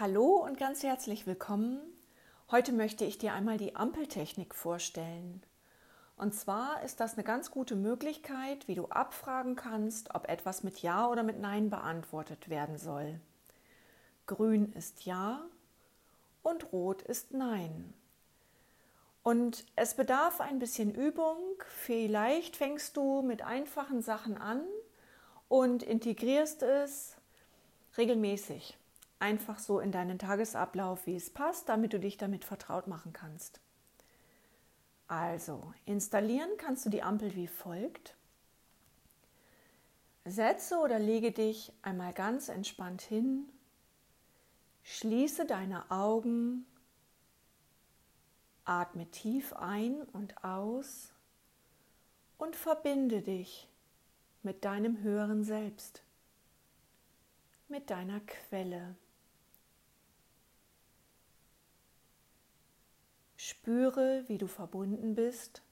Hallo und ganz herzlich willkommen. Heute möchte ich dir einmal die Ampeltechnik vorstellen. Und zwar ist das eine ganz gute Möglichkeit, wie du abfragen kannst, ob etwas mit Ja oder mit Nein beantwortet werden soll. Grün ist Ja und Rot ist Nein. Und es bedarf ein bisschen Übung. Vielleicht fängst du mit einfachen Sachen an und integrierst es regelmäßig einfach so in deinen Tagesablauf, wie es passt, damit du dich damit vertraut machen kannst. Also, installieren kannst du die Ampel wie folgt. Setze oder lege dich einmal ganz entspannt hin, schließe deine Augen, atme tief ein und aus und verbinde dich mit deinem höheren Selbst, mit deiner Quelle. Spüre, wie du verbunden bist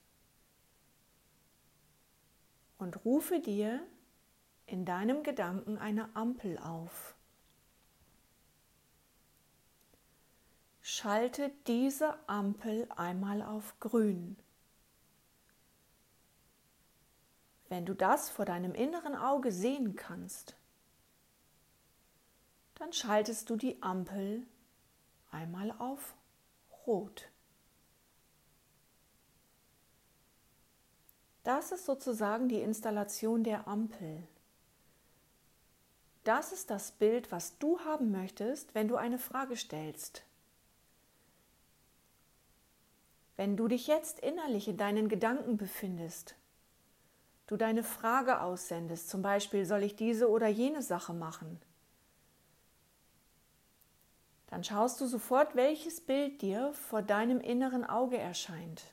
und rufe dir in deinem Gedanken eine Ampel auf. Schalte diese Ampel einmal auf grün. Wenn du das vor deinem inneren Auge sehen kannst, dann schaltest du die Ampel einmal auf rot. Das ist sozusagen die Installation der Ampel. Das ist das Bild, was du haben möchtest, wenn du eine Frage stellst. Wenn du dich jetzt innerlich in deinen Gedanken befindest, du deine Frage aussendest, zum Beispiel soll ich diese oder jene Sache machen, dann schaust du sofort, welches Bild dir vor deinem inneren Auge erscheint.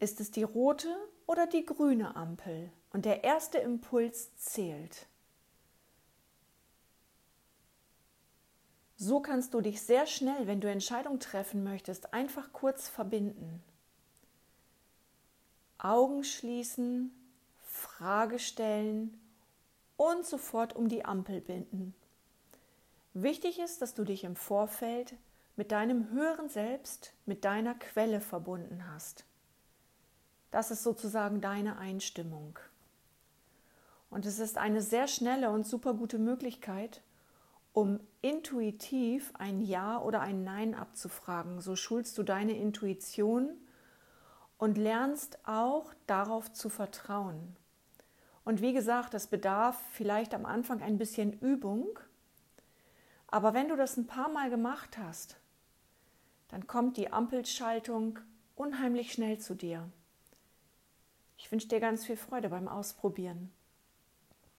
Ist es die rote oder die grüne Ampel? Und der erste Impuls zählt. So kannst du dich sehr schnell, wenn du Entscheidungen treffen möchtest, einfach kurz verbinden. Augen schließen, Frage stellen und sofort um die Ampel binden. Wichtig ist, dass du dich im Vorfeld mit deinem höheren Selbst, mit deiner Quelle verbunden hast. Das ist sozusagen deine Einstimmung. Und es ist eine sehr schnelle und super gute Möglichkeit, um intuitiv ein Ja oder ein Nein abzufragen. So schulst du deine Intuition und lernst auch darauf zu vertrauen. Und wie gesagt, es bedarf vielleicht am Anfang ein bisschen Übung, aber wenn du das ein paar Mal gemacht hast, dann kommt die Ampelschaltung unheimlich schnell zu dir. Ich wünsche dir ganz viel Freude beim Ausprobieren.